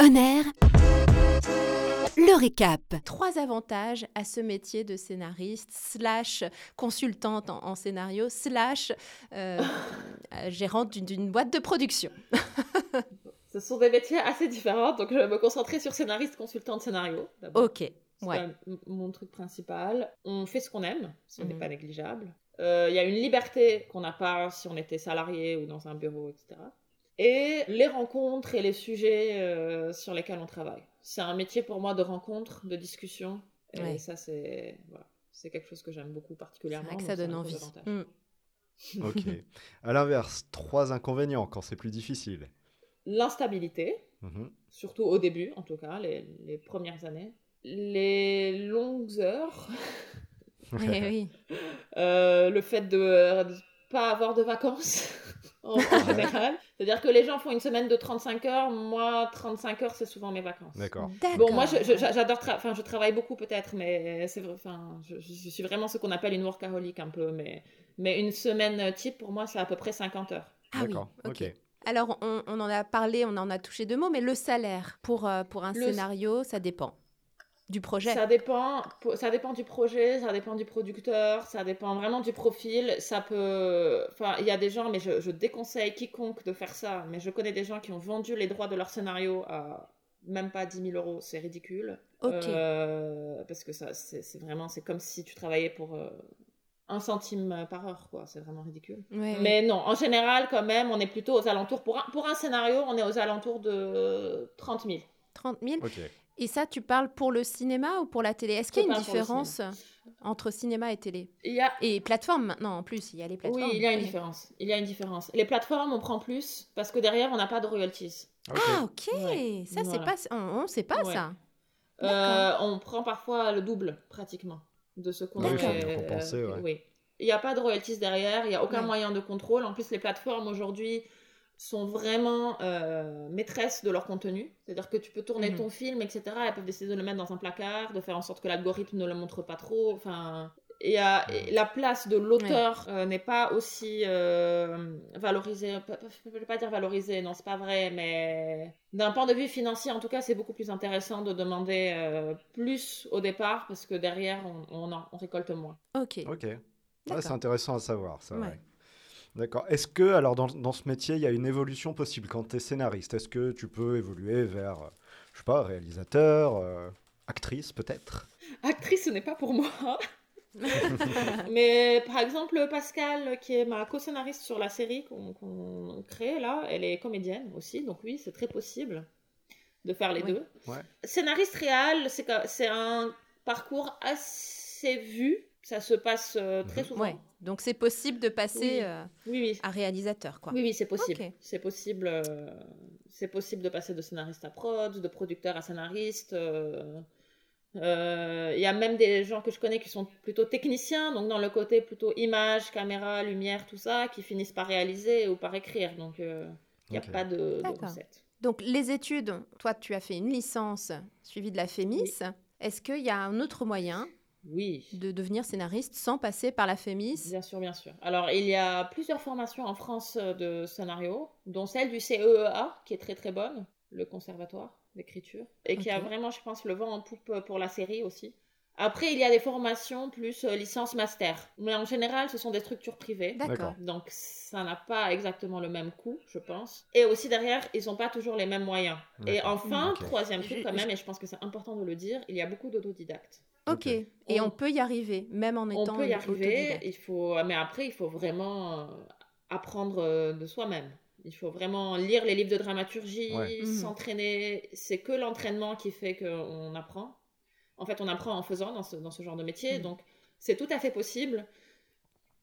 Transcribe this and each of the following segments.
Honneur. Le récap. Trois avantages à ce métier de scénariste, slash consultante en, scénario, slash euh, gérante d'une boîte de production. Ce sont des métiers assez différents, donc je vais me concentrer sur scénariste, consultante, scénario. Ok. C'est mon truc principal. On fait ce qu'on aime, ce n'est mhm. pas négligeable. Euh, il y a une liberté qu'on n'a pas si on était salarié ou dans un bureau, etc. Et les rencontres et les sujets euh, sur lesquels on travaille. C'est un métier pour moi de rencontre, de discussion. Et ça, c'est voilà, quelque chose que j'aime beaucoup particulièrement. que ça donne envie. Mm. ok. À l'inverse, trois inconvénients quand c'est plus difficile. L'instabilité, mhm. surtout au début, en tout cas, les, les premières années. Les longues heures. Eh oui. Euh, le fait de ne pas avoir de vacances en, général. C'est-à-dire que les gens font une semaine de 35 heures. Moi, 35 heures, c'est souvent mes vacances. D'accord. Bon, moi, j'adore. enfin, je travaille beaucoup peut-être, mais c'est enfin, je, suis vraiment ce qu'on appelle une workaholic un peu. Mais, mais une semaine type, pour moi, c'est à peu près 50 heures. Ah D'accord. ok. Alors, on, on, en a parlé, on en a touché deux mots, mais le salaire pour, euh, pour un scénario, ça dépend du projet Ça dépend, ça dépend du projet, ça dépend du producteur, ça dépend vraiment du profil. Ça peut. Enfin, il y a des gens, mais je, déconseille quiconque de faire ça. Mais je connais des gens qui ont vendu les droits de leur scénario à même pas 10 000 euros. C'est ridicule. Ok. Euh, parce que ça, c'est vraiment. C'est comme si tu travaillais pour. Euh, un centime par heure, quoi. C'est vraiment ridicule. mais non, en général, quand même, on est plutôt aux alentours. Pour un, pour un scénario, on est aux alentours de 30 000. 30 000 et ça, tu parles pour le cinéma ou pour la télé? Est-ce qu'il y a une différence entre cinéma et télé? Il y a... Et plateforme maintenant, en plus, il y a les plateformes. Oui, il y a une différence. Il y a une différence. Les plateformes, on prend plus parce que derrière, on n'a pas de royalties. Ah, ok. Ça, c'est pas... On ne sait pas ça. Euh, on prend parfois le double, pratiquement, de ce qu'on a. Euh, oui. Il n'y a pas de royalties derrière, il n'y a aucun moyen de contrôle. En plus, les plateformes aujourd'hui sont vraiment euh, maîtresses de leur contenu. C'est-à-dire que tu peux tourner mhm. ton film, etc. Elles peuvent décider de le mettre dans un placard, de faire en sorte que l'algorithme ne le montre pas trop. Enfin, et, la place de l'auteur euh, n'est pas aussi euh, valorisée. Je ne peux pas dire valorisée, non, c'est pas vrai, mais d'un point de vue financier, en tout cas, c'est beaucoup plus intéressant de demander plus au départ parce que derrière, on, on, récolte moins. Ok. Ok. c'est intéressant à savoir, ça. D'accord. Est-ce que, alors, dans, dans, ce métier, il y a une évolution possible quand tu es scénariste? Est-ce que tu peux évoluer vers, euh, je sais pas, réalisateur, euh, actrice peut-être? Actrice, ce n'est pas pour moi. Mais par exemple, Pascal, qui est ma co-scénariste sur la série qu'on crée là, elle est comédienne aussi, donc oui, c'est très possible de faire les deux. Scénariste réel, c'est un parcours assez vu ça se passe euh, très mhm. souvent. Donc c'est possible de passer euh, à réalisateur, quoi. Oui, oui, c'est possible. C'est possible. Euh, c'est possible de passer de scénariste à prod, de producteur à scénariste. Il y a même des gens que je connais qui sont plutôt techniciens, donc dans le côté plutôt image, caméra, lumière, tout ça, qui finissent par réaliser ou par écrire. Donc il n'y a pas de, recette. Donc les études, toi tu as fait une licence suivie de la FEMIS. Est-ce qu'il y a un autre moyen oui. de devenir scénariste sans passer par la FEMIS Bien sûr, bien sûr. Alors, il y a plusieurs formations en France euh, de scénario, dont celle du CEEA, qui est très très bonne, le conservatoire d'écriture, et qui a vraiment, je pense, le vent en poupe pour la série aussi. Après, il y a des formations plus euh, licence master. Mais en général, ce sont des structures privées. D'accord. Donc, ça n'a pas exactement le même coût, je pense. Et aussi, derrière, ils n'ont pas toujours les mêmes moyens. Et enfin, troisième truc quand même, et je pense que c'est important de le dire, il y a beaucoup d'autodidactes. Ok. Et on, peut y arriver, même en étant. On peut y arriver. Il faut, mais après, il faut vraiment euh, apprendre euh, de soi-même. Il faut vraiment lire les livres de dramaturgie, mhm. s'entraîner. C'est que l'entraînement qui fait qu'on apprend. En fait, on apprend en faisant dans ce, dans ce genre de métier. Mhm. Donc, c'est tout à fait possible.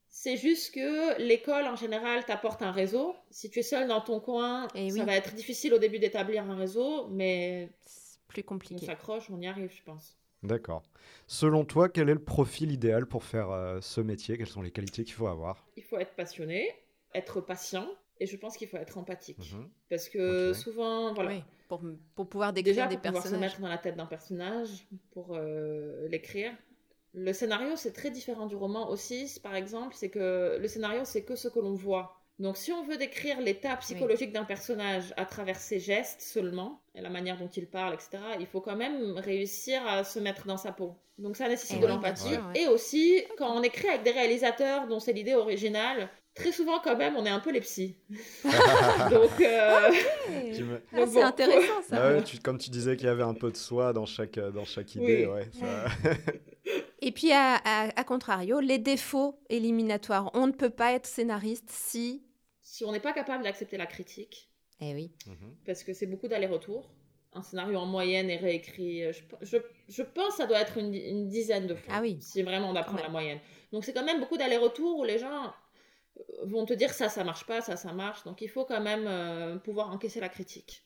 C'est juste que l'école, en général, t'apporte un réseau. Si tu es seul dans ton coin, Et eh ça va être difficile au début d'établir un réseau, mais... plus compliqué. On s'accroche, on y arrive, je pense. D'accord. Selon toi, quel est le profil idéal pour faire euh, ce métier? Quelles sont les qualités qu'il faut avoir? Il faut être passionné, être patient, et je pense qu'il faut être empathique. Mhm. Parce que souvent, voilà. pour, pour, pouvoir décrire des pour personnages. pouvoir se mettre dans la tête d'un personnage, pour euh, l'écrire. Le scénario, c'est très différent du roman aussi. Par exemple, c'est que le scénario, c'est que ce que l'on voit. Donc si on veut décrire l'état psychologique d'un personnage à travers ses gestes seulement, et la manière dont il parle, etc., il faut quand même réussir à se mettre dans sa peau. Donc ça nécessite de l'empathie. Et aussi, quand on écrit avec des réalisateurs dont c'est l'idée originale, très souvent quand même on est un peu les psys. donc, euh, ah, c'est intéressant ça. comme tu disais qu'il y avait un peu de soi dans chaque, dans chaque idée. Et puis à, à, contrario, les défauts éliminatoires. On ne peut pas être scénariste si... Si on n'est pas capable d'accepter la critique. Eh oui. Mhm. Parce que c'est beaucoup d'allers-retours. Un scénario en moyenne est réécrit, euh, je, je, je pense que ça doit être une, dizaine de fois. Ah oui. Si vraiment on apprend la moyenne. Donc c'est quand même beaucoup d'allers-retours où les gens vont te dire ça, ça marche pas, ça, ça marche. Donc il faut quand même euh, pouvoir encaisser la critique.